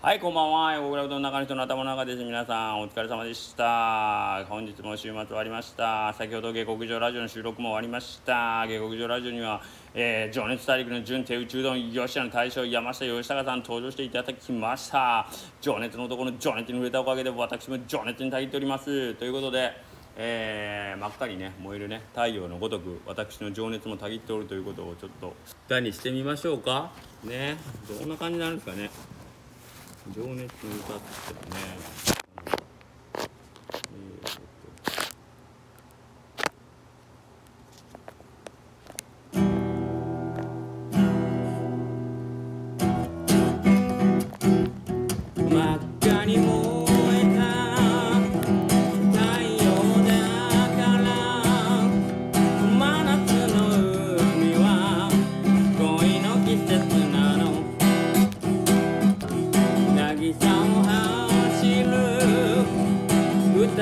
はい、こんばんは。横倉うどん中の人の頭の中です。皆さん、お疲れ様でした。本日も週末終わりました。先ほど下克上ラジオの収録も終わりました。下克上ラジオには、えー、情熱大陸の準手打ちうどん、吉田の大将、山下義孝さん登場していただきました。情熱の男の情熱に触れたおかげで、私も情熱にたぎっております。ということで、えー、真っ赤にね燃えるね太陽のごとく私の情熱もたぎっておるということをちょっと歌にしてみましょうかねどんな感じになるんですかね情熱の歌ってね。えーと真っ赤にも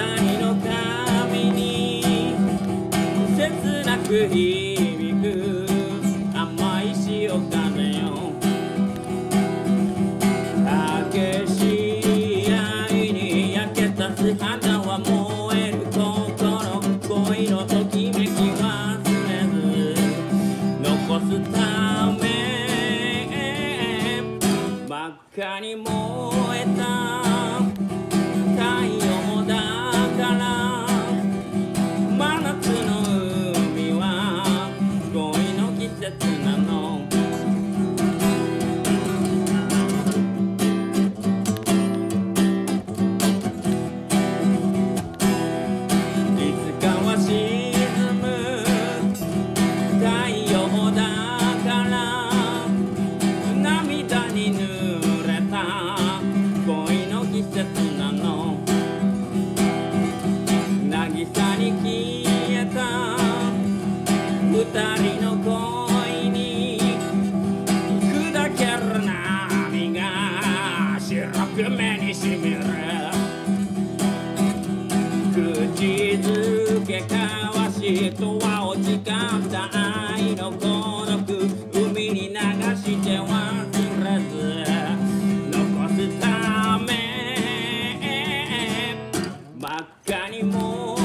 二人の髪に切なく響く甘い潮風よ。激しい愛に焼けた素肌は燃える心恋のときめき忘れず。残すため真っ赤に燃えた。人の恋に砕ける波が白く目にしみる。口づけ交わしとは落ちかった愛の孤独海に流して忘れず残すため真っ赤に燃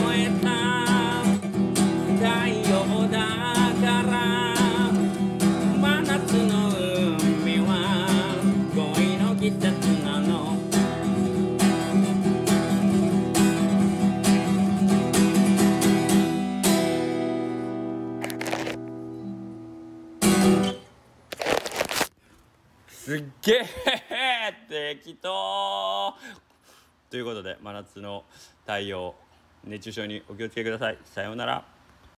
すっげえ適当。ということで真夏の太陽熱中症にお気をつけください。さようなら。